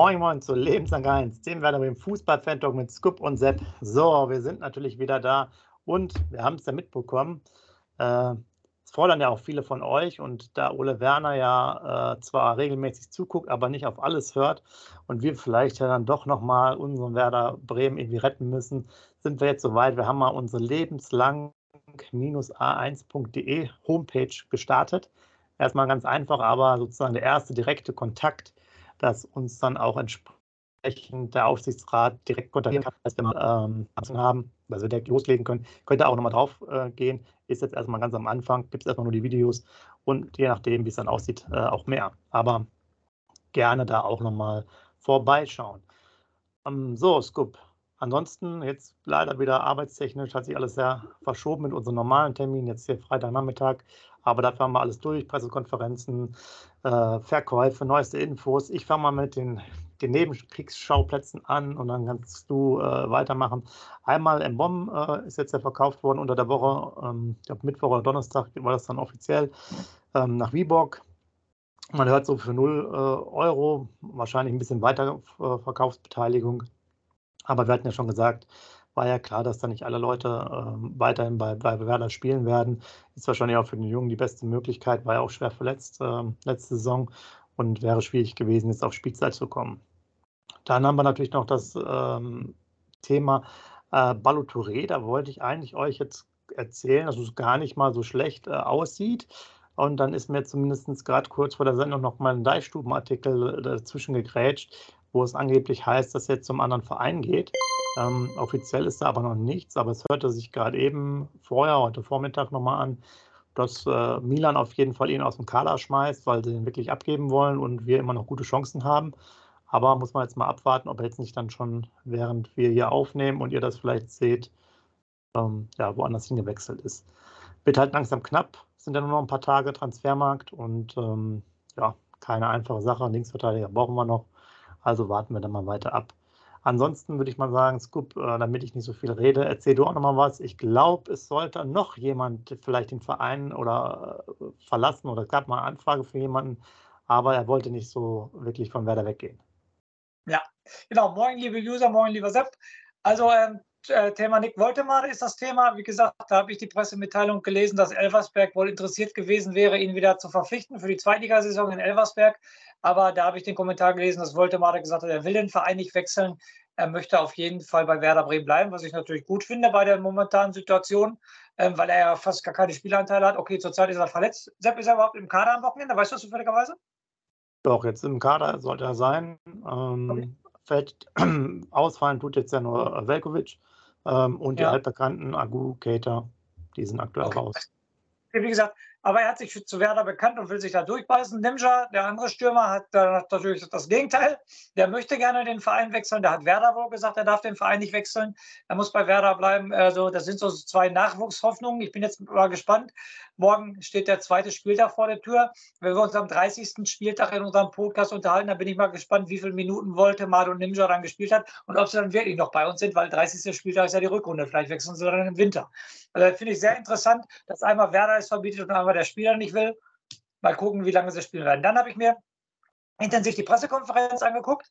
Moin Moin zu Lebenslang 1, dem werden wir im Fußball-Fan-Talk mit Scoop und Sepp. So, wir sind natürlich wieder da und wir haben es ja mitbekommen. Äh, fordern ja auch viele von euch und da Ole Werner ja äh, zwar regelmäßig zuguckt, aber nicht auf alles hört und wir vielleicht ja dann doch nochmal unseren Werder Bremen irgendwie retten müssen, sind wir jetzt soweit. Wir haben mal unsere lebenslang-a1.de Homepage gestartet. Erstmal ganz einfach, aber sozusagen der erste direkte Kontakt dass uns dann auch entsprechend der Aufsichtsrat direkt kontaktieren kann, als wir ähm, haben, dass wir direkt loslegen können. Könnt ihr auch nochmal drauf äh, gehen. Ist jetzt erstmal ganz am Anfang, gibt es erstmal nur die Videos und je nachdem, wie es dann aussieht, äh, auch mehr. Aber gerne da auch nochmal vorbeischauen. Ähm, so, Scoop. Ansonsten jetzt leider wieder arbeitstechnisch hat sich alles sehr verschoben mit unseren normalen Terminen. Jetzt hier Freitagnachmittag aber dafür haben wir alles durch, Pressekonferenzen, äh, Verkäufe, neueste Infos. Ich fange mal mit den, den Nebenkriegsschauplätzen an und dann kannst du äh, weitermachen. Einmal im Bomb äh, ist jetzt ja verkauft worden unter der Woche, ähm, ich glaube Mittwoch oder Donnerstag war das dann offiziell, ähm, nach Viborg. Man hört so für 0 äh, Euro, wahrscheinlich ein bisschen weiter äh, Verkaufsbeteiligung. Aber wir hatten ja schon gesagt, war ja klar, dass da nicht alle Leute äh, weiterhin bei, bei Werder spielen werden. Ist wahrscheinlich auch für den Jungen die beste Möglichkeit, war ja auch schwer verletzt äh, letzte Saison und wäre schwierig gewesen, jetzt auf Spielzeit zu kommen. Dann haben wir natürlich noch das ähm, Thema äh, Ballotouré. Da wollte ich eigentlich euch jetzt erzählen, dass es gar nicht mal so schlecht äh, aussieht. Und dann ist mir zumindest gerade kurz vor der Sendung noch mal ein Deichstubenartikel äh, dazwischen gegrätscht, wo es angeblich heißt, dass er jetzt zum anderen Verein geht. Ähm, offiziell ist da aber noch nichts, aber es hörte sich gerade eben vorher, heute Vormittag nochmal an, dass äh, Milan auf jeden Fall ihn aus dem Kader schmeißt, weil sie ihn wirklich abgeben wollen und wir immer noch gute Chancen haben. Aber muss man jetzt mal abwarten, ob er jetzt nicht dann schon, während wir hier aufnehmen und ihr das vielleicht seht, ähm, ja, woanders hingewechselt ist. Wird halt langsam knapp, sind ja nur noch ein paar Tage Transfermarkt und ähm, ja, keine einfache Sache. Linksverteidiger brauchen wir noch. Also warten wir dann mal weiter ab. Ansonsten würde ich mal sagen, Scoop, äh, damit ich nicht so viel rede, erzähl du auch nochmal was. Ich glaube, es sollte noch jemand vielleicht den Verein oder äh, verlassen oder es gab mal eine Anfrage für jemanden, aber er wollte nicht so wirklich von Werder weggehen. Ja, genau. Moin, liebe User, moin, lieber Sepp. Also ähm, äh, Thema Nick Woltemar ist das Thema. Wie gesagt, da habe ich die Pressemitteilung gelesen, dass Elversberg wohl interessiert gewesen wäre, ihn wieder zu verpflichten für die Zweitligasaison in Elversberg. Aber da habe ich den Kommentar gelesen, dass Woltemar gesagt hat, er will den Verein nicht wechseln. Er möchte auf jeden Fall bei Werder Bremen bleiben, was ich natürlich gut finde bei der momentanen Situation, ähm, weil er ja fast gar keine Spielanteile hat. Okay, zurzeit ist er verletzt. Sepp, ist er überhaupt im Kader am Wochenende? Weißt du das zufälligerweise? Doch, jetzt im Kader sollte er sein. Ähm, okay. Fällt, ausfallen tut jetzt ja nur Velkovic ähm, und ja. die altbekannten Agu, Keita, die sind aktuell okay. raus. Wie gesagt, aber er hat sich zu Werder bekannt und will sich da durchbeißen. Nimja, der andere Stürmer, hat natürlich das Gegenteil. Der möchte gerne den Verein wechseln. Der hat Werder wohl gesagt, er darf den Verein nicht wechseln. Er muss bei Werder bleiben. Also, das sind so zwei Nachwuchshoffnungen. Ich bin jetzt mal gespannt. Morgen steht der zweite Spieltag vor der Tür. Wenn wir uns am 30. Spieltag in unserem Podcast unterhalten, dann bin ich mal gespannt, wie viele Minuten Woltemad und Nimja dann gespielt hat und ob sie dann wirklich noch bei uns sind, weil 30. Spieltag ist ja die Rückrunde. Vielleicht wechseln sie dann im Winter. Also, finde ich sehr interessant, dass einmal Werder es verbietet und einmal aber der Spieler nicht will. Mal gucken, wie lange sie spielen werden. Dann habe ich mir intensiv die Pressekonferenz angeguckt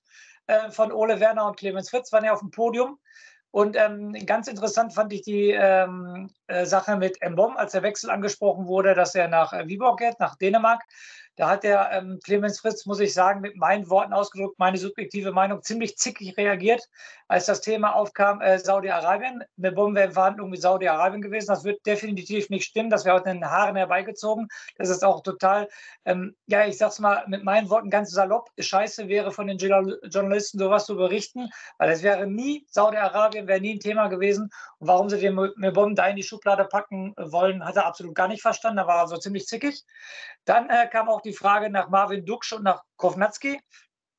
äh, von Ole Werner und Clemens Fritz, waren ja auf dem Podium. Und ähm, ganz interessant fand ich die ähm, äh, Sache mit Mbom, als der Wechsel angesprochen wurde, dass er nach äh, Viborg geht, nach Dänemark. Da hat der ähm, Clemens Fritz, muss ich sagen, mit meinen Worten ausgedrückt, meine subjektive Meinung, ziemlich zickig reagiert, als das Thema aufkam, äh, Saudi-Arabien. Eine Bombe in Verhandlungen mit Saudi-Arabien gewesen. Das wird definitiv nicht stimmen. Das wäre aus den Haaren herbeigezogen. Das ist auch total, ähm, ja, ich sag's mal mit meinen Worten ganz salopp, scheiße wäre von den Journalisten sowas zu berichten, weil es wäre nie, Saudi-Arabien wäre nie ein Thema gewesen. Und warum sie den Mebom da in die Schublade packen wollen, hat er absolut gar nicht verstanden. Da war er so ziemlich zickig. Dann äh, kam auch die Frage nach Marvin Duksch und nach Kovnatski.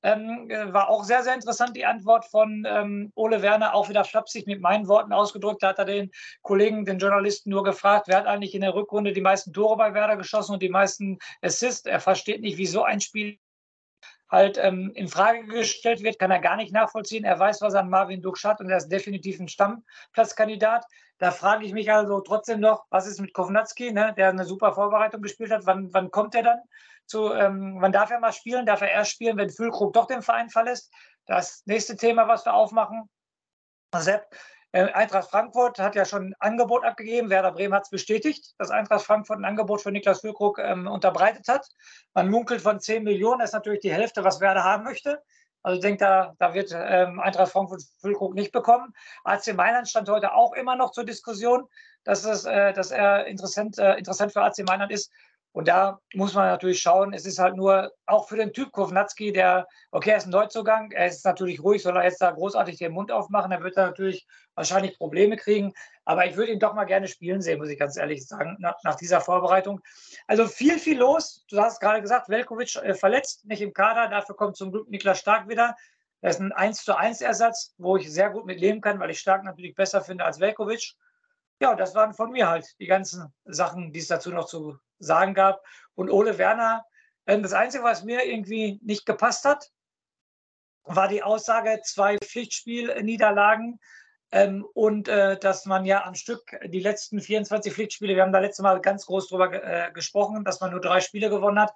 Ähm, äh, war auch sehr, sehr interessant die Antwort von ähm, Ole Werner, auch wieder flapsig mit meinen Worten ausgedrückt. Da hat er den Kollegen, den Journalisten nur gefragt, wer hat eigentlich in der Rückrunde die meisten Tore bei Werder geschossen und die meisten Assists. Er versteht nicht, wieso ein Spiel halt ähm, in Frage gestellt wird, kann er gar nicht nachvollziehen. Er weiß, was er an Marvin Duksch hat und er ist definitiv ein Stammplatzkandidat. Da frage ich mich also trotzdem noch, was ist mit Kovnatski, ne, der eine super Vorbereitung gespielt hat. Wann, wann kommt er dann zu, ähm, wann darf er mal spielen? Darf er erst spielen, wenn Füllkrug doch den Verein verlässt? Das nächste Thema, was wir aufmachen. Sepp, äh, Eintracht Frankfurt hat ja schon ein Angebot abgegeben. Werder Bremen hat es bestätigt, dass Eintracht Frankfurt ein Angebot für Niklas Füllkrug ähm, unterbreitet hat. Man munkelt von 10 Millionen, das ist natürlich die Hälfte, was Werder haben möchte. Also ich denke, da, da wird ähm, Eintracht Frankfurt Füllkrug nicht bekommen. AC Mailand stand heute auch immer noch zur Diskussion, dass, es, äh, dass er interessant, äh, interessant für AC Mailand ist. Und da muss man natürlich schauen, es ist halt nur auch für den Typ Kovnatski, der, okay, er ist ein Neuzugang, er ist natürlich ruhig, soll er jetzt da großartig den Mund aufmachen, er wird da natürlich wahrscheinlich Probleme kriegen. Aber ich würde ihn doch mal gerne spielen sehen, muss ich ganz ehrlich sagen, nach, nach dieser Vorbereitung. Also viel, viel los. Du hast gerade gesagt, Velkovic äh, verletzt, nicht im Kader. Dafür kommt zum Glück Niklas Stark wieder. Das ist ein 1 zu 1 Ersatz, wo ich sehr gut mit leben kann, weil ich Stark natürlich besser finde als Velkovic. Ja, das waren von mir halt die ganzen Sachen, die es dazu noch zu sagen gab. Und Ole Werner, ähm, das Einzige, was mir irgendwie nicht gepasst hat, war die Aussage, zwei Pflichtspielniederlagen ähm, und äh, dass man ja am Stück die letzten 24 Pflichtspiele, wir haben da letztes Mal ganz groß drüber äh, gesprochen, dass man nur drei Spiele gewonnen hat.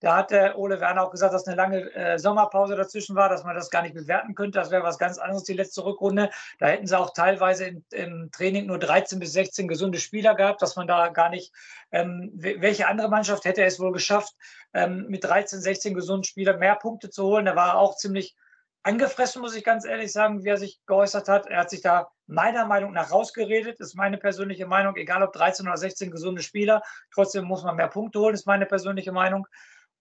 Da hat der Ole Werner auch gesagt, dass eine lange äh, Sommerpause dazwischen war, dass man das gar nicht bewerten könnte. Das wäre was ganz anderes, die letzte Rückrunde. Da hätten sie auch teilweise im, im Training nur 13 bis 16 gesunde Spieler gehabt, dass man da gar nicht, ähm, welche andere Mannschaft hätte es wohl geschafft, ähm, mit 13, 16 gesunden Spielern mehr Punkte zu holen. Da war er auch ziemlich angefressen, muss ich ganz ehrlich sagen, wie er sich geäußert hat. Er hat sich da meiner Meinung nach rausgeredet, ist meine persönliche Meinung, egal ob 13 oder 16 gesunde Spieler, trotzdem muss man mehr Punkte holen, ist meine persönliche Meinung.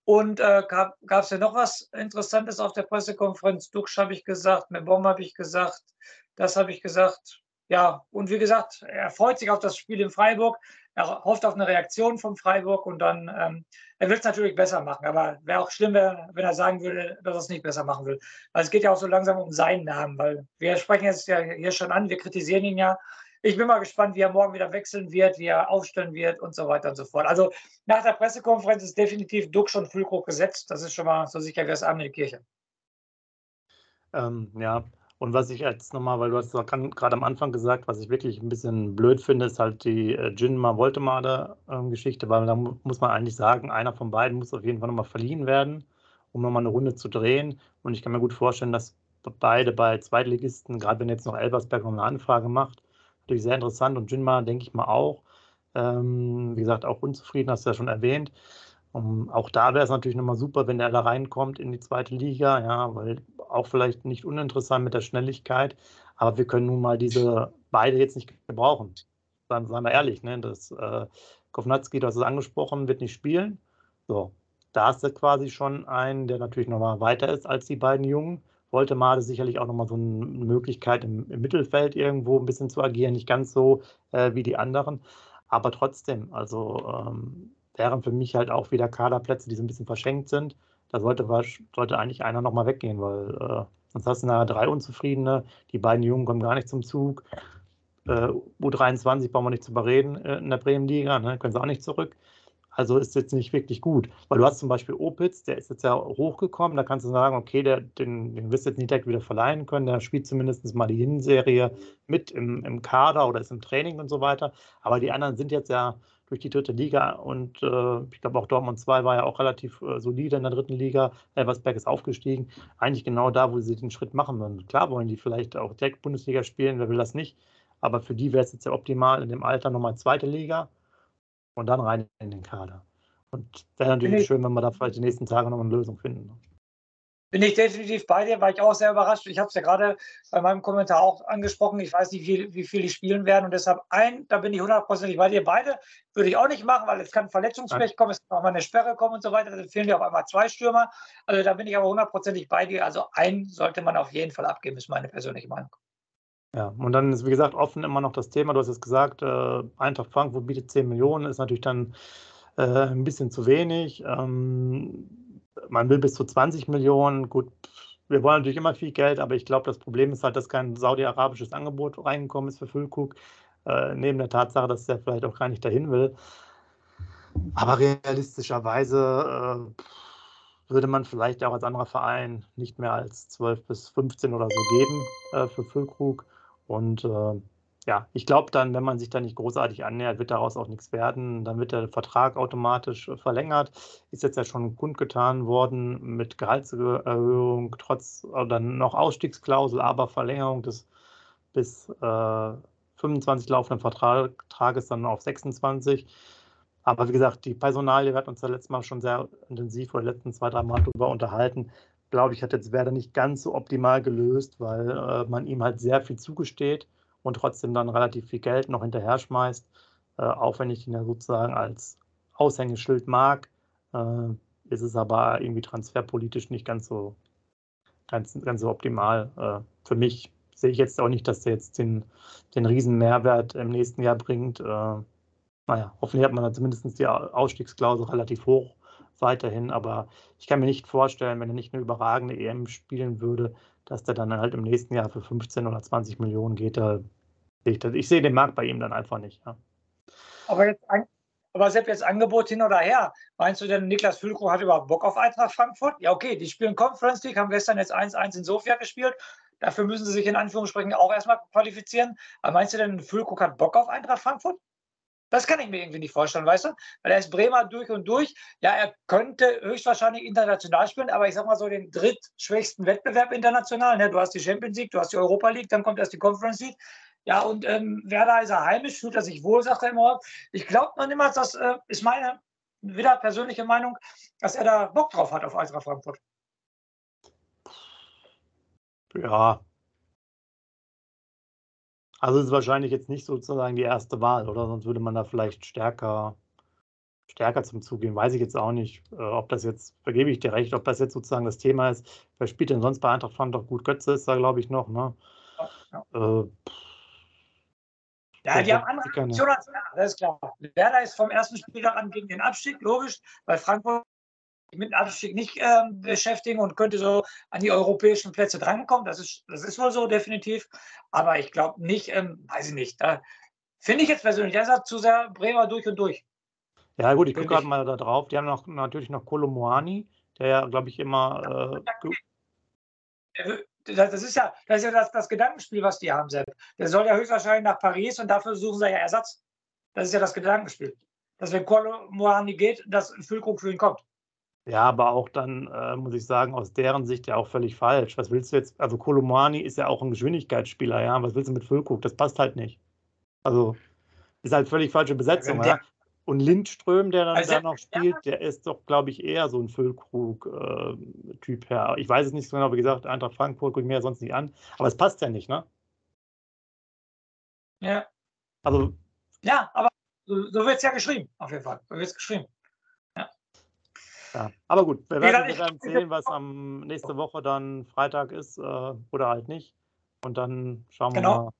Und äh, gab es ja noch was Interessantes auf der Pressekonferenz? Duxch habe ich gesagt, Mebom habe ich gesagt, das habe ich gesagt. Ja, und wie gesagt, er freut sich auf das Spiel in Freiburg. Er hofft auf eine Reaktion von Freiburg und dann, ähm, er will es natürlich besser machen, aber wäre auch schlimm, wenn er sagen würde, dass er es nicht besser machen will. Weil es geht ja auch so langsam um seinen Namen, weil wir sprechen jetzt ja hier schon an, wir kritisieren ihn ja ich bin mal gespannt, wie er morgen wieder wechseln wird, wie er aufstellen wird und so weiter und so fort. Also nach der Pressekonferenz ist definitiv Duck schon Füllkrug gesetzt. Das ist schon mal so sicher wie das Abend in die Kirche. Ähm, ja, und was ich jetzt nochmal, weil du hast gerade am Anfang gesagt, was ich wirklich ein bisschen blöd finde, ist halt die äh, Jinma Voltemade äh, Geschichte, weil da muss man eigentlich sagen, einer von beiden muss auf jeden Fall nochmal verliehen werden, um nochmal eine Runde zu drehen. Und ich kann mir gut vorstellen, dass beide bei Zweitligisten, gerade wenn jetzt noch Elbersberg noch eine Anfrage macht, natürlich sehr interessant und Jinma, denke ich mal, auch. Ähm, wie gesagt, auch unzufrieden, hast du ja schon erwähnt. Um, auch da wäre es natürlich nochmal super, wenn er da reinkommt in die zweite Liga, ja, weil auch vielleicht nicht uninteressant mit der Schnelligkeit, aber wir können nun mal diese beide jetzt nicht gebrauchen. Seien, seien wir ehrlich, ne? Das äh, Kovnatski, du hast es angesprochen, wird nicht spielen. So, da hast du quasi schon einen, der natürlich nochmal weiter ist als die beiden Jungen. Woltemade sicherlich auch nochmal so eine Möglichkeit im, im, Mittelfeld irgendwo ein bisschen zu agieren, nicht ganz so äh, wie die anderen, aber trotzdem, also ähm, wären für mich halt auch wieder Kaderplätze, die so ein bisschen verschenkt sind. Da sollte, sollte eigentlich einer nochmal weggehen, weil äh, sonst hast du nachher drei Unzufriedene, die beiden Jungen kommen gar nicht zum Zug. Äh, U23 brauchen wir nicht zu überreden äh, in der Bremenliga, ne? können sie auch nicht zurück. Also ist jetzt nicht wirklich gut. Weil du hast zum Beispiel Opitz, der ist jetzt ja hochgekommen, da kannst du sagen, okay, der, den, den wirst du jetzt nicht direkt wieder verleihen können, der spielt zumindest mal die Hinserie mit im, im Kader oder ist im Training und so weiter. Aber die anderen sind jetzt ja durch die dritte Liga und äh, ich glaube auch Dortmund 2 war ja auch relativ äh, solide in der dritten Liga. Elversberg ist aufgestiegen. Eigentlich genau da, wo sie den Schritt machen würden. Klar wollen die vielleicht auch direkt Bundesliga spielen, wer will das nicht. Aber für die wäre es jetzt ja optimal in dem Alter nochmal zweite Liga und dann rein in den Kader. Und wäre natürlich ich, schön, wenn wir da vielleicht die nächsten Tage noch eine Lösung finden. Ne? Bin ich definitiv bei dir, war ich auch sehr überrascht. Ich habe es ja gerade bei meinem Kommentar auch angesprochen. Ich weiß nicht, wie, wie viel die spielen werden. Und deshalb ein, da bin ich hundertprozentig bei dir. Beide würde ich auch nicht machen, weil es kann Verletzungspech kommen, es kann auch mal eine Sperre kommen und so weiter. Dann fehlen dir auf einmal zwei Stürmer. Also da bin ich aber hundertprozentig bei dir. Also ein sollte man auf jeden Fall abgeben, ist meine persönliche Meinung. Ja, und dann ist, wie gesagt, offen immer noch das Thema, du hast es gesagt, äh, Eintracht Frankfurt bietet 10 Millionen, ist natürlich dann äh, ein bisschen zu wenig. Ähm, man will bis zu 20 Millionen. Gut, wir wollen natürlich immer viel Geld, aber ich glaube, das Problem ist halt, dass kein saudi-arabisches Angebot reingekommen ist für Füllkrug, äh, neben der Tatsache, dass er vielleicht auch gar nicht dahin will. Aber realistischerweise äh, würde man vielleicht auch als anderer Verein nicht mehr als 12 bis 15 oder so geben äh, für Füllkrug. Und äh, ja, ich glaube dann, wenn man sich da nicht großartig annähert, wird daraus auch nichts werden. Dann wird der Vertrag automatisch äh, verlängert. Ist jetzt ja schon kundgetan worden mit Gehaltserhöhung, trotz oder noch Ausstiegsklausel, aber Verlängerung des bis äh, 25 laufenden Vertrages dann auf 26. Aber wie gesagt, die Personalie, wir hatten uns ja letztes Mal schon sehr intensiv oder letzten zwei, drei Mal darüber unterhalten. Glaube ich, hat jetzt Werder nicht ganz so optimal gelöst, weil äh, man ihm halt sehr viel zugesteht und trotzdem dann relativ viel Geld noch hinterher schmeißt, äh, auch wenn ich ihn ja sozusagen als Aushängeschild mag, äh, ist es aber irgendwie transferpolitisch nicht ganz so, ganz, ganz so optimal. Äh, für mich sehe ich jetzt auch nicht, dass der jetzt den, den riesen Mehrwert im nächsten Jahr bringt. Äh, naja, hoffentlich hat man da zumindest die Ausstiegsklausel relativ hoch weiterhin, aber ich kann mir nicht vorstellen, wenn er nicht eine überragende EM spielen würde, dass der dann halt im nächsten Jahr für 15 oder 20 Millionen geht. Ich sehe den Markt bei ihm dann einfach nicht. Ja. Aber jetzt, aber Sepp, jetzt Angebot hin oder her. Meinst du denn, Niklas Füllkrug hat überhaupt Bock auf Eintracht Frankfurt? Ja, okay, die spielen Conference League, haben gestern jetzt 1-1 in Sofia gespielt. Dafür müssen sie sich in Anführungsstrichen auch erstmal qualifizieren. Aber meinst du denn, Füllkrug hat Bock auf Eintracht Frankfurt? Das kann ich mir irgendwie nicht vorstellen, weißt du? Weil er ist Bremer durch und durch. Ja, er könnte höchstwahrscheinlich international spielen, aber ich sag mal so den drittschwächsten Wettbewerb international. Ne? Du hast die Champions League, du hast die Europa League, dann kommt erst die Conference League. Ja, und ähm, Werder ist er heimisch, fühlt er sich wohl, sagt er immer. Ich glaube noch niemals, das äh, ist meine wieder persönliche Meinung, dass er da Bock drauf hat auf Eintracht Frankfurt. Ja. Also ist wahrscheinlich jetzt nicht sozusagen die erste Wahl, oder? Sonst würde man da vielleicht stärker, stärker zum Zug gehen. Weiß ich jetzt auch nicht, äh, ob das jetzt, vergebe ich dir recht, ob das jetzt sozusagen das Thema ist. Wer spielt denn sonst bei Eintracht Frankfurt gut? Götze ist da, glaube ich, noch, ne? Ja, ja. Äh, ja, die haben andere Ambitionen als Werder, das ist klar. Werder ist vom ersten Spieltag an gegen den Abstieg, logisch, weil Frankfurt mit dem Abstieg nicht äh, beschäftigen und könnte so an die europäischen Plätze drankommen. Das ist, das ist wohl so, definitiv. Aber ich glaube nicht, ähm, weiß ich nicht. Da finde ich jetzt persönlich, der ist zu sehr Bremer durch und durch. Ja, gut, ich gucke gerade mal da drauf. Die haben noch, natürlich noch Kolomoani, der ja, glaube ich, immer. Äh, das ist ja das, ist ja das, das Gedankenspiel, was die haben, Sepp. Der soll ja höchstwahrscheinlich nach Paris und dafür suchen sie ja Ersatz. Das ist ja das Gedankenspiel. Dass wenn Kolo Moani geht, dass Füllkrug für ihn kommt. Ja, aber auch dann, äh, muss ich sagen, aus deren Sicht ja auch völlig falsch. Was willst du jetzt? Also Kolomani ist ja auch ein Geschwindigkeitsspieler, ja. Was willst du mit Füllkrug? Das passt halt nicht. Also ist halt völlig falsche Besetzung, ja. Und Lindström, der dann also, da noch spielt, der ist doch, glaube ich, eher so ein Füllkrug-Typ äh, her. Ich weiß es nicht so genau, wie gesagt, Eintracht Frankfurt gucke ich mir ja sonst nicht an. Aber es passt ja nicht, ne? Ja. Also. Ja, aber so, so wird es ja geschrieben, auf jeden Fall. So wird es geschrieben. Ja. Aber gut, wir werden, wir werden sehen, was am nächste Woche dann Freitag ist äh, oder halt nicht. Und dann schauen wir genau. mal,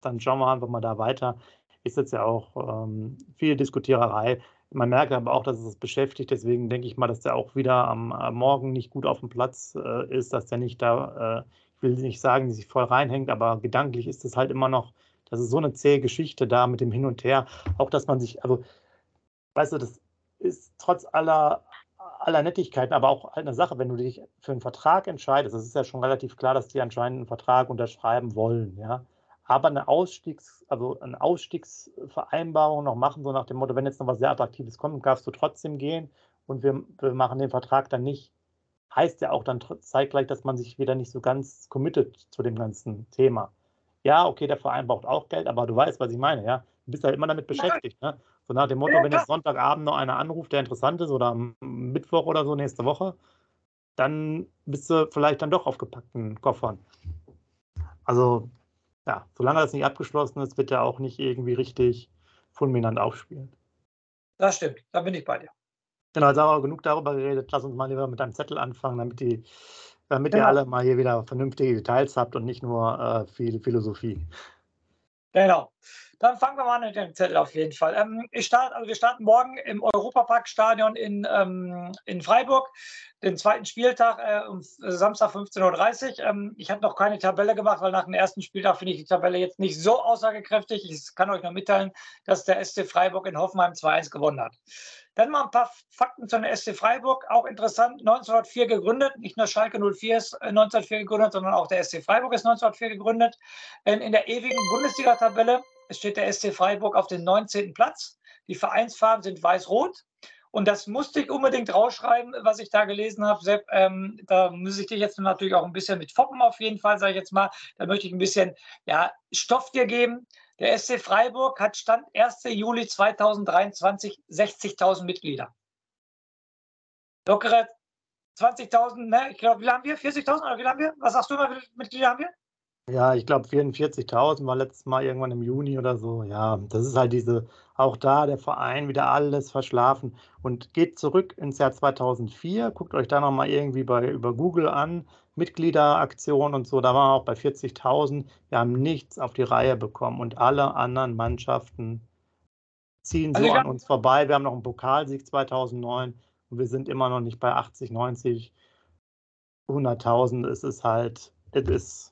dann schauen wir einfach mal da weiter ist jetzt ja auch ähm, viel Diskutiererei. Man merkt aber auch, dass es beschäftigt. Deswegen denke ich mal, dass der auch wieder am, am Morgen nicht gut auf dem Platz äh, ist, dass der nicht da, äh, ich will nicht sagen, sich voll reinhängt, aber gedanklich ist es halt immer noch, das ist so eine zähe Geschichte da mit dem Hin und Her. Auch, dass man sich, also, weißt du, das ist trotz aller, aller Nettigkeiten, aber auch halt eine Sache, wenn du dich für einen Vertrag entscheidest, das ist ja schon relativ klar, dass die anscheinend einen Vertrag unterschreiben wollen, ja aber eine Ausstiegs, also eine Ausstiegsvereinbarung noch machen, so nach dem Motto, wenn jetzt noch was sehr Attraktives kommt, darfst du trotzdem gehen und wir, wir machen den Vertrag dann nicht, heißt ja auch dann zeitgleich, dass man sich wieder nicht so ganz committet zu dem ganzen Thema. Ja, okay, der Verein braucht auch Geld, aber du weißt, was ich meine, ja. Du bist halt immer damit beschäftigt, ne? So nach dem Motto, wenn jetzt Sonntagabend noch einer anruft, der interessant ist, oder am Mittwoch oder so nächste Woche, dann bist du vielleicht dann doch auf gepackten Koffern. Also ja, solange das nicht abgeschlossen ist, wird er auch nicht irgendwie richtig fulminant aufspielen. Das stimmt, da bin ich bei dir. Genau, jetzt haben wir genug darüber geredet. Lass uns mal lieber mit einem Zettel anfangen, damit, die, damit genau. ihr alle mal hier wieder vernünftige Details habt und nicht nur äh, viel Philosophie. Genau. Dann fangen wir mal an mit dem Zettel auf jeden Fall. Ähm, ich start, also wir starten morgen im Europaparkstadion in, ähm, in Freiburg, den zweiten Spieltag äh, um Samstag 15.30 Uhr. Ähm, ich habe noch keine Tabelle gemacht, weil nach dem ersten Spieltag finde ich die Tabelle jetzt nicht so aussagekräftig. Ich kann euch noch mitteilen, dass der SC Freiburg in Hoffenheim 2-1 gewonnen hat. Dann mal ein paar Fakten zu der SC Freiburg. Auch interessant, 1904 gegründet. Nicht nur Schalke 04 ist 1904 äh, gegründet, sondern auch der SC Freiburg ist 1904 gegründet. In, in der ewigen Bundesliga-Tabelle Es steht der SC Freiburg auf dem 19. Platz. Die Vereinsfarben sind weiß-rot. Und das musste ich unbedingt rausschreiben, was ich da gelesen habe. Sepp, ähm, da muss ich dich jetzt natürlich auch ein bisschen mit foppen, auf jeden Fall, sage ich jetzt mal. Da möchte ich ein bisschen ja, Stoff dir geben. Der SC Freiburg hat Stand 1. Juli 2023 60.000 Mitglieder. Lockere 20.000, ne? Ich glaube, wie haben wir? 40.000 oder wie haben wir? Was sagst du mal, wie viele Mitglieder haben wir? Ja, ich glaube 44.000 war letztes Mal irgendwann im Juni oder so. Ja, das ist halt diese, auch da der Verein wieder alles verschlafen und geht zurück ins Jahr 2004. Guckt euch da nochmal irgendwie bei, über Google an, Mitgliederaktion und so. Da waren wir auch bei 40.000. Wir haben nichts auf die Reihe bekommen und alle anderen Mannschaften ziehen so also an uns vorbei. Wir haben noch einen Pokalsieg 2009 und wir sind immer noch nicht bei 80, 90, 100.000. Es ist halt, es ist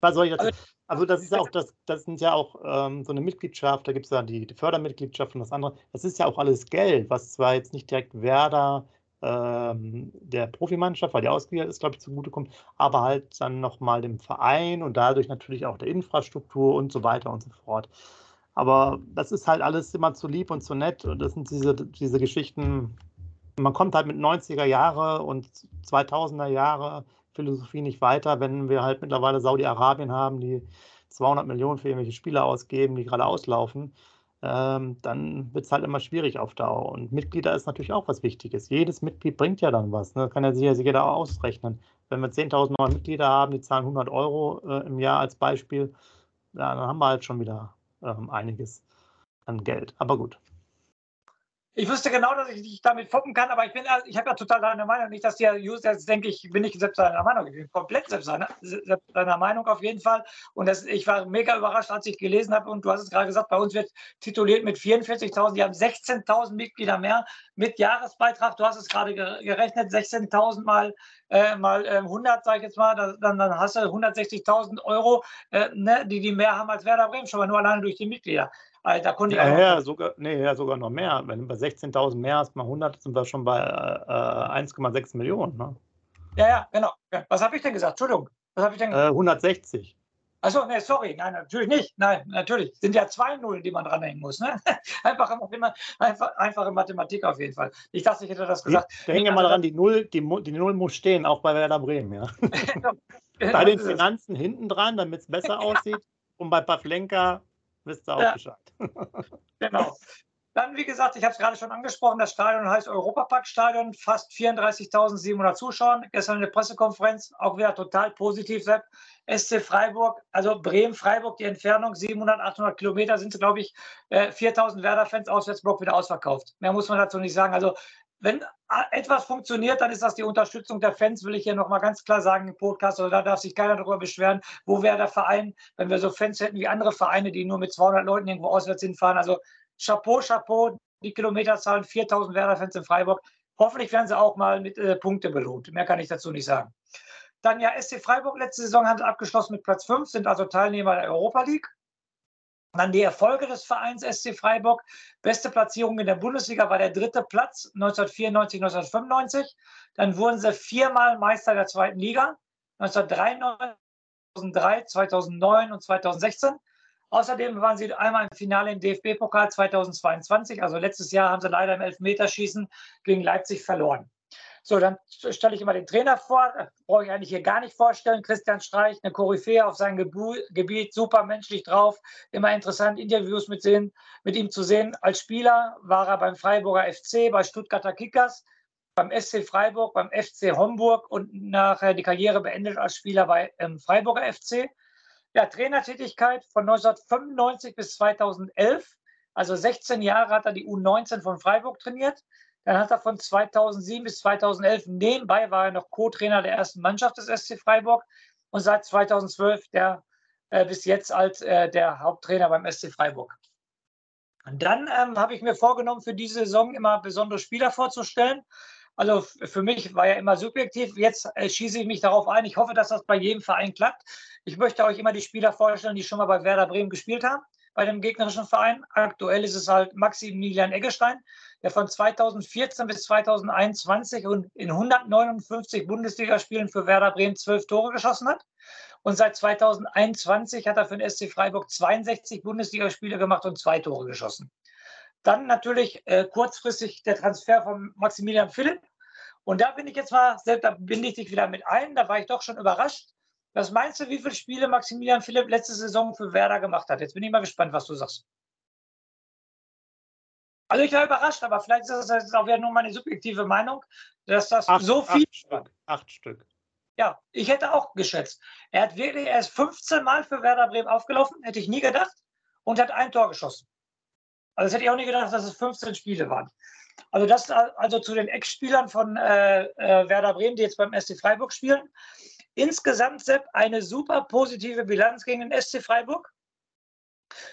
was soll ich dazu? Also, das ist ja auch, das, das sind ja auch ähm, so eine Mitgliedschaft, da gibt es ja die, die, Fördermitgliedschaft und das andere. Das ist ja auch alles Geld, was zwar jetzt nicht direkt Werder ähm, der Profimannschaft, weil die ausgegliedert ist, glaube ich, zugutekommt, aber halt dann nochmal dem Verein und dadurch natürlich auch der Infrastruktur und so weiter und so fort. Aber das ist halt alles immer zu lieb und zu nett und das sind diese, diese Geschichten, man kommt halt mit 90er Jahre und 2000er Jahre Philosophie nicht weiter, wenn wir halt mittlerweile Saudi-Arabien haben, die 200 Millionen für irgendwelche Spieler ausgeben, die gerade auslaufen. Ähm, dann wird es halt immer schwierig auf Dauer. Und Mitglieder ist natürlich auch was Wichtiges. Jedes Mitglied bringt ja dann was. Ne? Kann ja sich ja jeder auch ausrechnen. Wenn wir 10.000 neue Mitglieder haben, die zahlen 100 Euro äh, im Jahr als Beispiel, ja, dann haben wir halt schon wieder ähm, einiges an Geld. Aber gut. Ich wüsste genau, dass ich dich damit foppen kann, aber ich ich habe ja total deine Meinung. Nicht, dass der User jetzt denke, ich bin nicht selbst seiner Meinung. Ich bin komplett selbst seiner, selbst seiner Meinung auf jeden Fall. Und das, ich war mega überrascht, als ich gelesen habe. Und du hast es gerade gesagt, bei uns wird tituliert mit 44.000. Die haben 16.000 Mitglieder mehr mit Jahresbeitrag. Du hast es gerade gerechnet, 16.000 mal, äh, mal äh, 100, sage ich jetzt mal. Dann, dann hast du 160.000 Euro, äh, ne, die die mehr haben als Werder Bremen, schon mal nur alleine durch die Mitglieder. Da konnte ja, ich ja, sogar, nee, ja, sogar noch mehr. Wenn du bei 16.000 mehr hast, mal 100, sind wir schon bei äh, 1,6 Millionen. Ne? Ja, ja, genau. Ja. Was habe ich denn gesagt? Entschuldigung. Was habe ich denn gesagt? Äh, 160. Achso, nee, sorry. Nein, natürlich nicht. Nein, natürlich. Sind ja zwei Nullen, die man dranhängen muss. Ne? Einfache, einfach, einfache Mathematik auf jeden Fall. Ich dachte, ich hätte das gesagt. Da hängen ja mal dran, die Null, die, die Null muss stehen, auch bei Werder Bremen, ja. bei den Finanzen hinten dran, damit es besser aussieht. Und bei Pavlenka wisst ihr auch ja. Bescheid. genau. Dann, wie gesagt, ich habe es gerade schon angesprochen, das Stadion heißt Europapark-Stadion, fast 34.700 Zuschauer. Gestern eine Pressekonferenz, auch wieder total positiv, Sepp. SC Freiburg, also Bremen-Freiburg, die Entfernung 700, 800 Kilometer sind, glaube ich, 4.000 äh, Werder-Fans, Auswärtsblock wieder ausverkauft. Mehr muss man dazu nicht sagen. Also wenn etwas funktioniert, dann ist das die Unterstützung der Fans, will ich hier nochmal ganz klar sagen im Podcast. Oder da darf sich keiner darüber beschweren, wo wäre der Verein, wenn wir so Fans hätten wie andere Vereine, die nur mit 200 Leuten irgendwo auswärts hinfahren. Also Chapeau, Chapeau, die Kilometerzahlen, 4000 Werder-Fans in Freiburg. Hoffentlich werden sie auch mal mit äh, Punkte belohnt. Mehr kann ich dazu nicht sagen. Dann ja, SC Freiburg letzte Saison hat abgeschlossen mit Platz 5, sind also Teilnehmer der Europa League. Dann die Erfolge des Vereins SC Freiburg. Beste Platzierung in der Bundesliga war der dritte Platz 1994, 1995. Dann wurden sie viermal Meister der zweiten Liga 1993, 2003, 2009 und 2016. Außerdem waren sie einmal im Finale im DFB-Pokal 2022. Also letztes Jahr haben sie leider im Elfmeterschießen gegen Leipzig verloren. So, dann stelle ich immer den Trainer vor. Brauche ich eigentlich hier gar nicht vorstellen. Christian Streich, eine Koryphäe auf seinem Gebu Gebiet, super menschlich drauf. Immer interessant, Interviews mit, sehen, mit ihm zu sehen. Als Spieler war er beim Freiburger FC, bei Stuttgarter Kickers, beim SC Freiburg, beim FC Homburg und nachher die Karriere beendet als Spieler bei ähm, Freiburger FC. Ja, Trainertätigkeit von 1995 bis 2011. Also 16 Jahre hat er die U19 von Freiburg trainiert. Dann hat er von 2007 bis 2011 nebenbei war er noch Co-Trainer der ersten Mannschaft des SC Freiburg und seit 2012 der äh, bis jetzt als äh, der Haupttrainer beim SC Freiburg. Und dann ähm, habe ich mir vorgenommen, für diese Saison immer besondere Spieler vorzustellen. Also für mich war ja immer subjektiv. Jetzt äh, schieße ich mich darauf ein. Ich hoffe, dass das bei jedem Verein klappt. Ich möchte euch immer die Spieler vorstellen, die schon mal bei Werder Bremen gespielt haben bei dem gegnerischen Verein. Aktuell ist es halt Maximilian Eggestein. Der von 2014 bis 2021 in 159 Bundesligaspielen für Werder Bremen zwölf Tore geschossen hat. Und seit 2021 hat er für den SC Freiburg 62 Bundesligaspiele gemacht und zwei Tore geschossen. Dann natürlich äh, kurzfristig der Transfer von Maximilian Philipp. Und da bin ich jetzt mal, da binde ich dich wieder mit ein, da war ich doch schon überrascht. Was meinst du, wie viele Spiele Maximilian Philipp letzte Saison für Werder gemacht hat? Jetzt bin ich mal gespannt, was du sagst. Also ich war überrascht, aber vielleicht ist das jetzt auch wieder nur meine subjektive Meinung, dass das acht, so viel. Acht Stück. Acht Stück. Ja, ich hätte auch geschätzt. Er hat wirklich, er ist 15 Mal für Werder Bremen aufgelaufen, hätte ich nie gedacht, und hat ein Tor geschossen. Also das hätte ich auch nie gedacht, dass es 15 Spiele waren. Also das also zu den Ex-Spielern von äh, äh, Werder Bremen, die jetzt beim SC Freiburg spielen. Insgesamt, Sepp, eine super positive Bilanz gegen den SC Freiburg.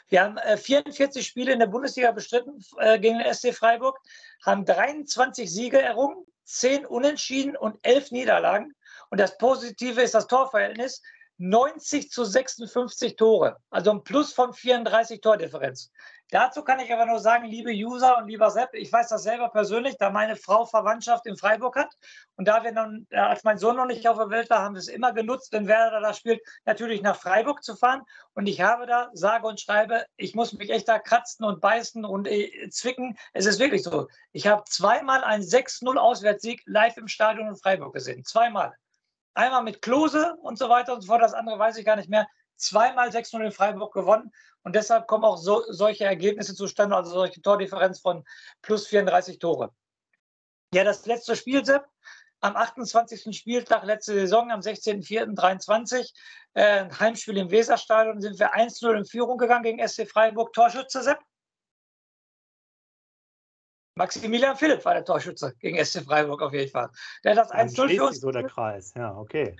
Wir haben äh, 44 Spiele in der Bundesliga bestritten äh, gegen den SC Freiburg, haben 23 Siege errungen, 10 Unentschieden und 11 Niederlagen. Und das Positive ist das Torverhältnis. 90 zu 56 Tore, also ein Plus von 34 Tordifferenz. Dazu kann ich aber nur sagen, liebe User und lieber Sepp, ich weiß das selber persönlich, da meine Frau Verwandtschaft in Freiburg hat und da wir dann, als mein Sohn noch nicht auf der Welt war, haben wir es immer genutzt, wenn Werder da spielt, natürlich nach Freiburg zu fahren und ich habe da, sage und schreibe, ich muss mich echt da kratzen und beißen und äh, zwicken. Es ist wirklich so. Ich habe zweimal einen 6-0 Auswärtssieg live im Stadion in Freiburg gesehen. Zweimal. Einmal mit Klose und so weiter und so fort. Das andere weiß ich gar nicht mehr. Zweimal 6-0 in Freiburg gewonnen. Und deshalb kommen auch so, solche Ergebnisse zustande, also solche Tordifferenz von plus 34 Tore. Ja, das letzte Spiel, Sepp, am 28. Spieltag letzte Saison, am 16.04.23, äh, Heimspiel im Weserstadion, sind wir 1-0 in Führung gegangen gegen SC Freiburg. Torschütze, Sepp? Maximilian Philipp war der Torschütze gegen SC Freiburg auf jeden Fall. Der hat das 1-0 für uns. so der Kreis, ja, okay.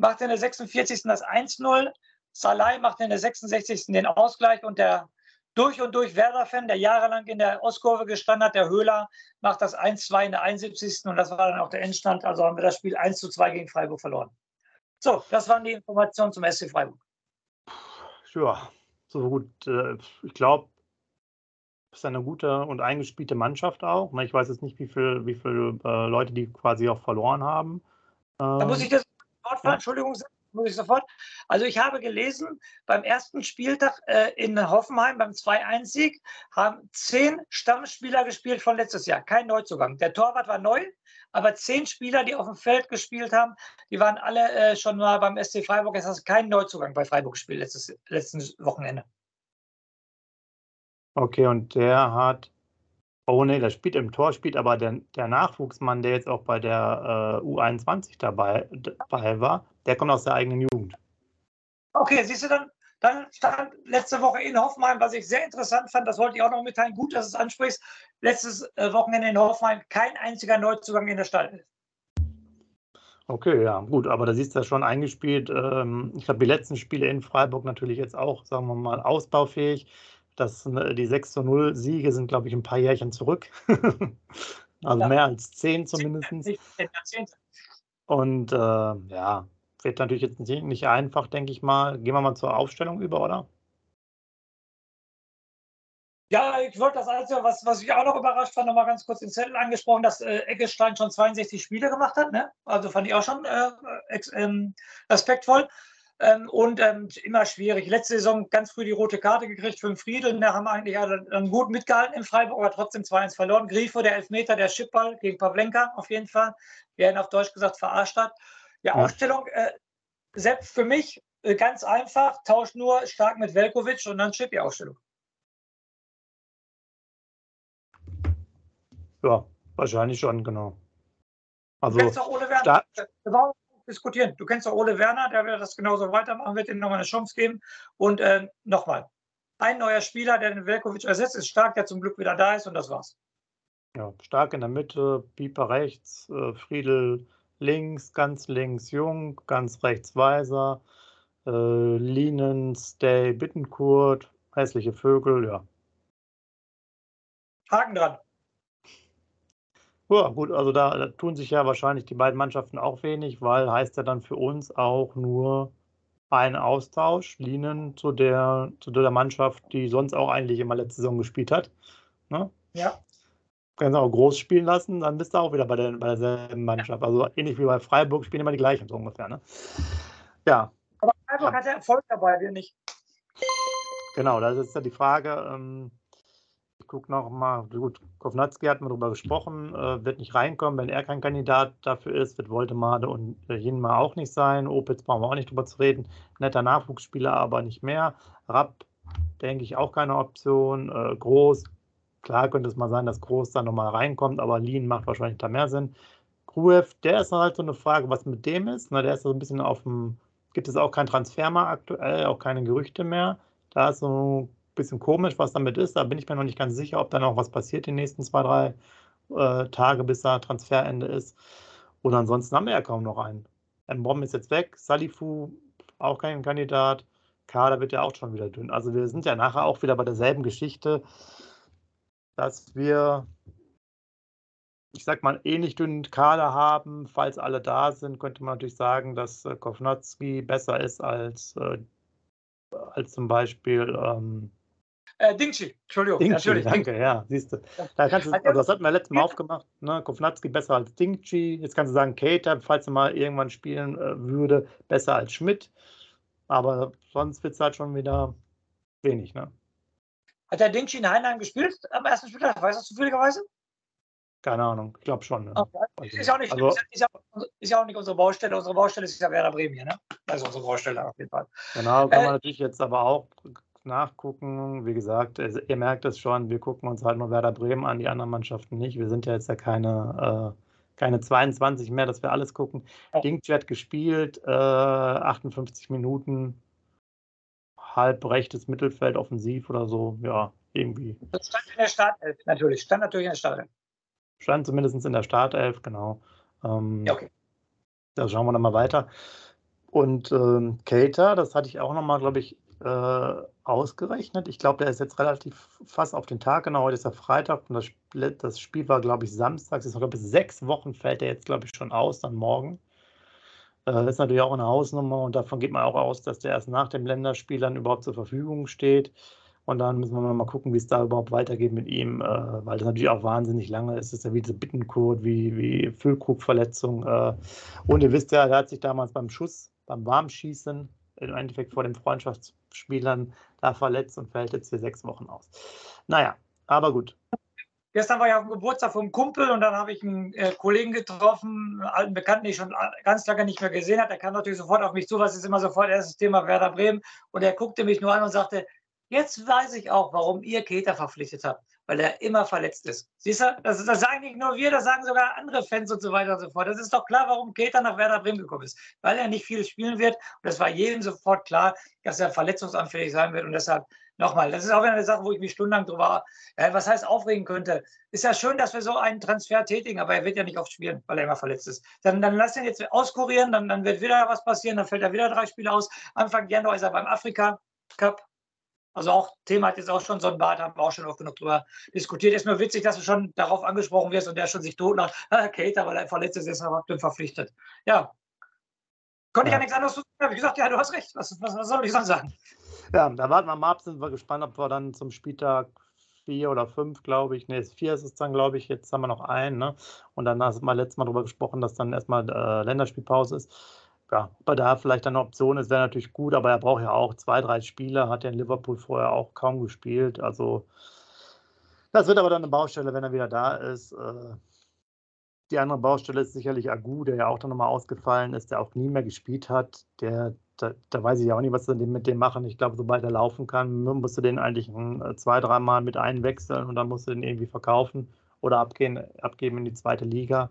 Macht in der 46. das 1-0. Salai macht in der 66. den Ausgleich und der durch und durch Werder-Fan, der jahrelang in der Ostkurve gestanden hat, der Höhler, macht das 1-2 in der 71. Und das war dann auch der Endstand. Also haben wir das Spiel 1-2 gegen Freiburg verloren. So, das waren die Informationen zum SC Freiburg. Ja, so gut. Äh, ich glaube, ist eine gute und eingespielte Mannschaft auch. Ich weiß jetzt nicht, wie viele wie viel, äh, Leute die quasi auch verloren haben. da muss ähm, ich das Wort ja. Entschuldigung, muss ich sofort. Also ich habe gelesen, beim ersten Spieltag äh, in Hoffenheim, beim 2-1-Sieg, haben zehn Stammspieler gespielt von letztes Jahr. Kein Neuzugang. Der Torwart war neu, aber zehn Spieler, die auf dem Feld gespielt haben, die waren alle äh, schon mal beim SC Freiburg. Es hat kein Neuzugang bei Freiburg gespielt letztes, letztes Wochenende. Okay, und der hat oh ne, der spielt im Tor, spielt aber der der Nachwuchsmann, der jetzt auch bei der, äh, U21 dabei dabei war, der kommt aus der eigenen Jugend. Okay, siehst du, dann dann stand letzte Woche in Hoffenheim, was ich sehr interessant fand, das wollte ich auch noch mitteilen, gut, dass du es ansprichst, letztes, äh, Wochenende in Hoffenheim kein einziger Neuzugang in der Stadt. Okay, ja, gut, aber da siehst du ja schon eingespielt. Ähm, ich glaube, die letzten Spiele in Freiburg natürlich jetzt auch, sagen wir mal, ausbaufähig. Das, ne, die 6 zu 0 Siege sind, glaube ich, ein paar Jährchen zurück. also ja. mehr als 10 zumindest. Und äh, ja, wird natürlich jetzt nicht, nicht einfach, denke ich mal. Gehen wir mal zur Aufstellung über, oder? Ja, ich wollte das Einzige, was, was ich auch noch überrascht fand, nochmal ganz kurz den Zettel angesprochen, dass äh, Eggestein schon 62 Spiele gemacht hat. Ne? Also fand ich auch schon äh, ex, ähm, respektvoll. Ähm, und ähm, immer schwierig. Letzte Saison ganz früh die rote Karte gekriegt für den Friedel. Da haben wir eigentlich dann gut mitgehalten in Freiburg, aber trotzdem 2-1 verloren. Grifo, der Elfmeter, der Schippball gegen Pavlenka auf jeden Fall. Der ihn auf Deutsch gesagt verarscht hat. Die ja. Aufstellung, äh, selbst für mich äh, ganz einfach, tauscht nur stark mit Velkovic und dann Chip die Aufstellung. Ja, wahrscheinlich schon, genau. Also, Werner diskutieren. Du kennst doch Ole Werner, der wird das genauso weitermachen, wird ihm nochmal eine Chance geben. Und äh, nochmal, ein neuer Spieler, der den Velkovic ersetzt, ist stark, der zum Glück wieder da ist und das war's. Ja, stark in der Mitte, Pieper rechts, äh, Friedel links, ganz links Jung, ganz rechts Weiser, äh, Linen, Stay, Bittenkurt, hässliche Vögel, ja. Haken dran. Ja, gut, also da, da tun sich ja wahrscheinlich die beiden Mannschaften auch wenig, weil heißt ja dann für uns auch nur ein Austausch, Linen zu der, zu der Mannschaft, die sonst auch eigentlich immer letzte Saison gespielt hat. Ne? Ja. Kannst du auch groß spielen lassen, dann bist du auch wieder bei, der, bei derselben Mannschaft. Also ähnlich wie bei Freiburg spielen immer die gleichen so ungefähr. Ne? Ja. Aber Freiburg ja. hat ja Erfolg dabei, wir nicht. Genau, das ist ja die Frage. Ähm, gucke noch mal, gut, Kovnatski hat mal darüber gesprochen, äh, wird nicht reinkommen, wenn er kein Kandidat dafür ist, wird Woltemade und äh, Jinma auch nicht sein. Opitz brauchen wir auch nicht drüber zu reden. Netter Nachwuchsspieler, aber nicht mehr. Rapp, denke ich, auch keine Option. Äh, Groß, klar könnte es mal sein, dass Groß da nochmal reinkommt, aber Lean macht wahrscheinlich da mehr Sinn. Gruev, der ist halt so eine Frage, was mit dem ist. Na, der ist so ein bisschen auf dem, gibt es auch kein Transfer mehr aktuell, auch keine Gerüchte mehr. Da ist so bisschen komisch, was damit ist. Da bin ich mir noch nicht ganz sicher, ob da noch was passiert die nächsten zwei, drei äh, Tage, bis da Transferende ist. Oder ansonsten haben wir ja kaum noch einen. Mbom ist jetzt weg, Salifu auch kein Kandidat. Kader wird ja auch schon wieder dünn. Also wir sind ja nachher auch wieder bei derselben Geschichte, dass wir, ich sag mal, ähnlich dünnen Kader haben. Falls alle da sind, könnte man natürlich sagen, dass äh, Kovnatski besser ist als, äh, als zum Beispiel ähm, äh, Dingchi, Entschuldigung. Dingchi, natürlich. danke, ja, siehst du. Da kannst du also das hatten wir letztes Mal aufgemacht. Ne? Kovnatski besser als Dingchi. Jetzt kannst du sagen, Kater, falls er mal irgendwann spielen äh, würde, besser als Schmidt. Aber sonst wird es halt schon wieder wenig. Ne? Hat der Dingchi in Heinheim gespielt am ersten Spieltag? Weißt du zufälligerweise? Keine Ahnung, ich glaube schon. Ne? Okay. Also, ist, ja auch nicht, also, ist, ja, ist, ja, auch nicht unsere Baustelle. Unsere Baustelle ist ja Werder Bremen hier, ne? Das ist unsere Baustelle auf jeden Fall. Genau, kann äh, man natürlich jetzt aber auch nachgucken. Wie gesagt, ihr merkt es schon, wir gucken uns halt nur Werder Bremen an, die anderen Mannschaften nicht. Wir sind ja jetzt ja keine, äh, keine 22 mehr, dass wir alles gucken. Ja. Dingchi hat gespielt, äh, 58 Minuten, halb rechtes Mittelfeld offensiv oder so, ja, irgendwie. Das stand in der Startelf, natürlich. Stand natürlich in der Startelf. Stand zumindest in der Startelf, genau. Ähm, ja, okay. Da schauen wir dann mal weiter. Und ähm, Cater, das hatte ich auch nochmal, glaube ich, äh, ausgerechnet. Ich glaube, der ist jetzt relativ fast auf den Tag genau. Heute ist ja Freitag und das, Spiel, das war, glaube ich, samstags. Ist, glaube ich, sechs Wochen fällt er jetzt, glaube ich, schon aus, dann morgen. Äh, ist natürlich auch eine Hausnummer und davon geht man auch aus, dass der erst nach dem Länderspiel dann überhaupt zur Verfügung steht. Und dann müssen wir mal gucken, wie es da überhaupt weitergeht mit ihm, äh, weil das natürlich auch wahnsinnig lange ist. Es ist ja wie diese Bittenkurt, wie, wie Füllkrugverletzung. Äh, und ihr wisst ja, er hat sich damals beim Schuss, beim Warmschießen, im Endeffekt vor den Freundschaftsspielern da verletzt und fällt jetzt hier sechs Wochen aus. Naja, aber gut. Gestern war ich auf dem Geburtstag vom Kumpel und dann habe ich einen äh, Kollegen getroffen, einen alten Bekannten, den ich schon ganz lange nicht mehr gesehen habe. Der kam natürlich sofort auf mich zu, was ist immer sofort erstes Thema Werder Bremen. Und er guckte mich nur an und sagte, jetzt weiß ich auch, warum ihr Keter verpflichtet habt weil er immer verletzt ist. Siehst du, das, das, sagen nicht nur wir, das sagen sogar andere Fans und so weiter und so fort. Das ist doch klar, warum Keter nach Werder Bremen gekommen ist, weil er nicht viel spielen wird. Und das war jedem sofort klar, dass er verletzungsanfällig sein wird. Und deshalb nochmal, das ist auch eine Sache, wo ich mich stundenlang drüber, äh, was heißt aufregen könnte. Ist ja schön, dass wir so einen Transfer tätigen, aber er wird ja nicht oft spielen, weil er immer verletzt ist. Dann, dann lass ihn jetzt auskurieren, dann, dann wird wieder was passieren, dann fällt er wieder drei Spiele aus. Anfang Januar ist er beim Afrika Cup also auch Thema hat jetzt auch schon so ein Bad, haben wir auch schon oft genug drüber diskutiert. Ist nur witzig, dass du schon darauf angesprochen wirst und der schon sich totlacht. Ah, Kater, weil er verletzt ist, ist aber verpflichtet. Ja. Konnte ja. ich ja nichts anderes. Habe ich gesagt, ja, du hast recht. Was, was, was soll ich sonst sagen? Ja, da warten wir mal ab, sind wir gespannt, ob wir dann zum Spieltag vier oder fünf, glaube ich. Ne, vier ist es dann, glaube ich. Jetzt haben wir noch einen. Ne? Und dann haben wir letztes Mal darüber gesprochen, dass dann erstmal äh, Länderspielpause ist ja, ob er da vielleicht eine Option ist, wäre natürlich gut, aber er braucht ja auch zwei, drei Spiele, hat er in Liverpool vorher auch kaum gespielt. Also das wird aber dann eine Baustelle, wenn er wieder da ist. Äh, die andere Baustelle ist sicherlich Agu, der ja auch dann nochmal ausgefallen ist, der auch nie mehr gespielt hat. Der, da, da weiß ich auch nicht, was sie mit dem machen. Ich glaube, sobald er laufen kann, musst du den eigentlich äh, zwei, dreimal mit einwechseln und dann musst du den irgendwie verkaufen oder abgehen, abgeben in die zweite Liga.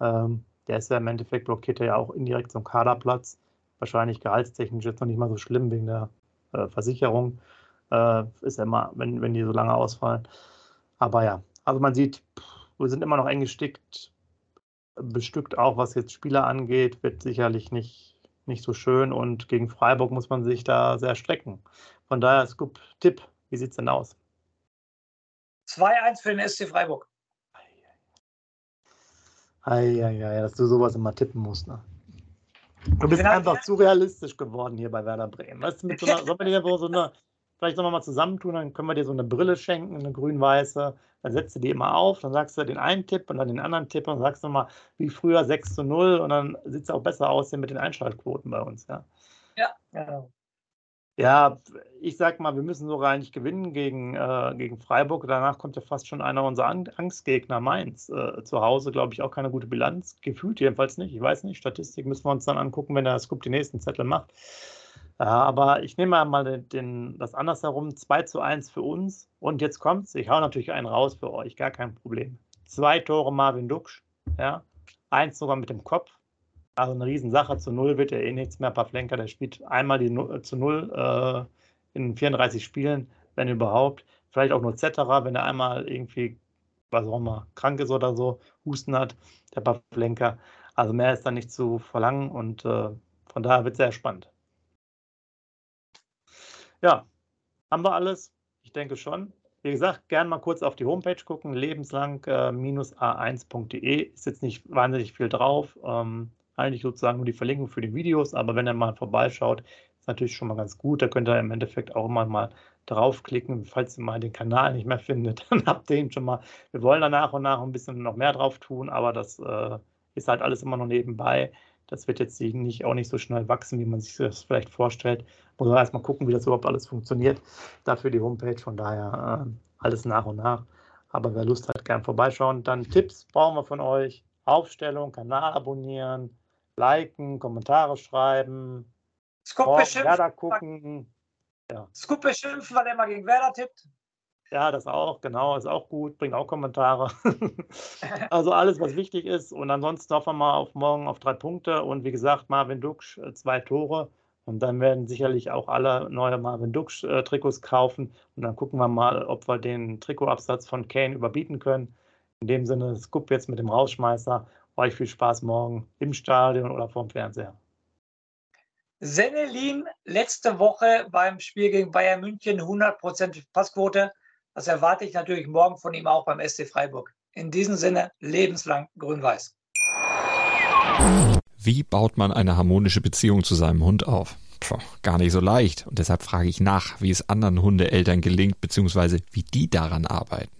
Ähm, der ist ja im Endeffekt blockiert er ja auch indirekt zum Kaderplatz. Wahrscheinlich gehaltstechnisch jetzt noch nicht mal so schlimm wegen der äh, Versicherung. Äh, ist ja immer, wenn, wenn die so lange ausfallen. Aber ja, also man sieht, wir sind immer noch eng gestickt, bestückt auch, was jetzt Spieler angeht, wird sicherlich nicht, nicht so schön und gegen Freiburg muss man sich da sehr strecken. Von daher, Scoop, Tipp, wie sieht es denn aus? 2-1 für den SC Freiburg. Eieiei, dass du sowas immer tippen musst. Ne? Du bist genau. einfach zu realistisch geworden hier bei Werder Bremen. Weißt du, mit so einer, soll man nicht einfach so eine vielleicht sollen wir mal zusammentun, dann können wir dir so eine Brille schenken, eine grün-weiße. Dann setzt du die immer auf, dann sagst du den einen Tipp und dann den anderen Tipp und sagst du mal, wie früher 6 zu 0 und dann sieht es auch besser aus mit den Einschaltquoten bei uns. Ja, ja genau. Ja, ich sag mal, wir müssen sogar eigentlich gewinnen gegen, äh, gegen Freiburg. Danach kommt ja fast schon einer unserer Angstgegner, Mainz. Äh, zu Hause, glaube ich, auch keine gute Bilanz. Gefühlt jedenfalls nicht. Ich weiß nicht. Statistik müssen wir uns dann angucken, wenn der Scoop die nächsten Zettel macht. Ja, aber ich nehme mal den, den, das andersherum. 2 zu 1 für uns. Und jetzt kommt's. Ich hau natürlich einen raus für euch. Gar kein Problem. Zwei Tore Marvin Duksch. Ja. Eins sogar mit dem Kopf. Also eine Riesensache. Zu Null wird er eh nichts mehr. Pavlenka, der spielt einmal die äh, zu Null äh, in 34 Spielen, wenn überhaupt. Vielleicht auch nur Zetterer, wenn er einmal irgendwie, was auch immer, krank ist oder so, Husten hat, der Pavlenka. Also mehr ist da nicht zu verlangen und äh, von daher wird es sehr spannend. Ja, haben wir alles? Ich denke schon. Wie gesagt, gerne mal kurz auf die Homepage gucken, lebenslang-a1.de. Äh, ist jetzt nicht wahnsinnig viel drauf. Ähm, eigentlich sozusagen nur die Verlinkung für die Videos, aber wenn ihr mal vorbeischaut, ist natürlich schon mal ganz gut. Da könnt ihr im Endeffekt auch immer mal draufklicken, falls ihr mal den Kanal nicht mehr findet, dann habt ihr ihn schon mal. Wir wollen da nach und nach ein bisschen noch mehr drauf tun, aber das äh, ist halt alles immer noch nebenbei. Das wird jetzt nicht, auch nicht so schnell wachsen, wie man sich das vielleicht vorstellt. Muss man erstmal gucken, wie das überhaupt alles funktioniert. Dafür die Homepage, von daher äh, alles nach und nach. Aber wer Lust hat, gern vorbeischauen. Dann Tipps brauchen wir von euch. Aufstellung, Kanal abonnieren, liken, Kommentare schreiben, Scoop beschimpfen, Werder gucken. Ja. Scoop beschimpfen, weil er mal gegen Werder tippt. Ja, das auch, genau, ist auch gut, bringt auch Kommentare. also alles, was wichtig ist. Und ansonsten hoffen wir mal auf morgen auf drei Punkte. Und wie gesagt, Marvin Duksch, äh, zwei Tore. Und dann werden sicherlich auch alle neue Marvin Duksch-Trikots äh, kaufen. Und dann gucken wir mal, ob wir den Trikotabsatz von Kane überbieten können. In dem Sinne, Scoop jetzt mit dem Rausschmeißer euch viel Spaß morgen im Stadion oder vorm Fernseher. Sennelin letzte Woche beim Spiel gegen Bayern München 100% Passquote. Das erwarte ich natürlich morgen von ihm auch beim SC Freiburg. In diesem Sinne lebenslang grün-weiß. Wie baut man eine harmonische Beziehung zu seinem Hund auf? Puh, gar nicht so leicht. Und deshalb frage ich nach, wie es anderen Hundeeltern gelingt, beziehungsweise wie die daran arbeiten.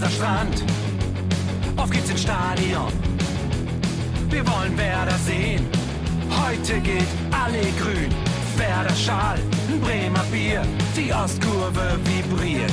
Weserstrand. Auf geht's ins Stadion. Wir wollen Werder sehen. Heute geht alle grün. Werder Schal, ein Bremer Bier. Die Ostkurve vibriert.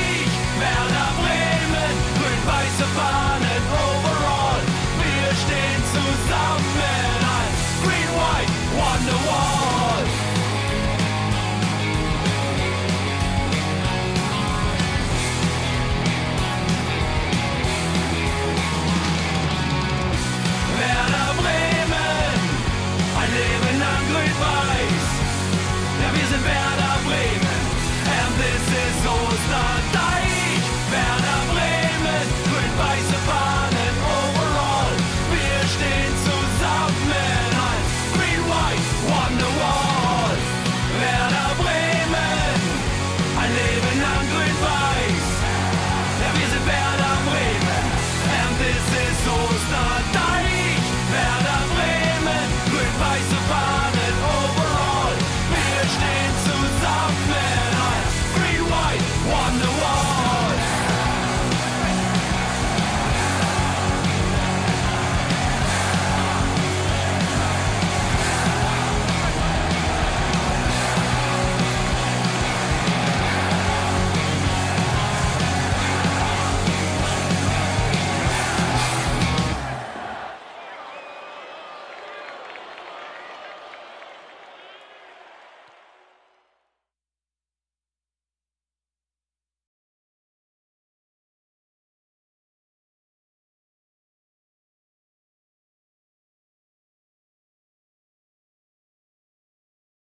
weiße Fahnen overall. Wir stehen zusammen als Green White Wonderwall. Werder Bremen, ein Leben lang grün-weiß. Ja, wir sind Werder.